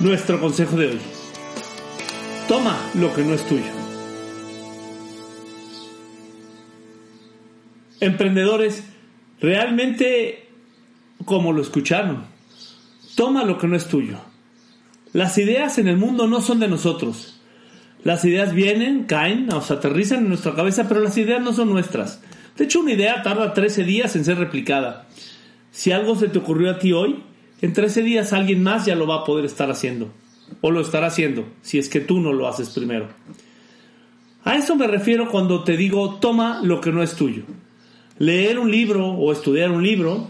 Nuestro consejo de hoy. Toma lo que no es tuyo. Emprendedores, realmente como lo escucharon, toma lo que no es tuyo. Las ideas en el mundo no son de nosotros. Las ideas vienen, caen, nos aterrizan en nuestra cabeza, pero las ideas no son nuestras. De hecho, una idea tarda 13 días en ser replicada. Si algo se te ocurrió a ti hoy, en 13 días alguien más ya lo va a poder estar haciendo. O lo estará haciendo, si es que tú no lo haces primero. A eso me refiero cuando te digo toma lo que no es tuyo. Leer un libro o estudiar un libro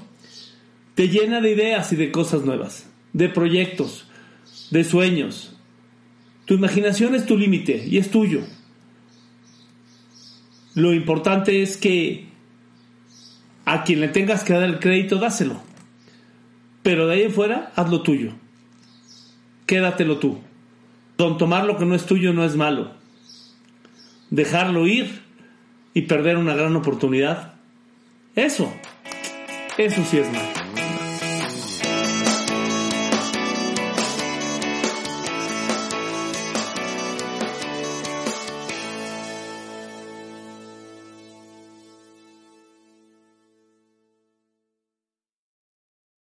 te llena de ideas y de cosas nuevas, de proyectos, de sueños. Tu imaginación es tu límite y es tuyo. Lo importante es que a quien le tengas que dar el crédito, dáselo. Pero de ahí en fuera, haz lo tuyo. Quédatelo tú. Don tomar lo que no es tuyo no es malo. Dejarlo ir y perder una gran oportunidad. Eso, eso sí es malo.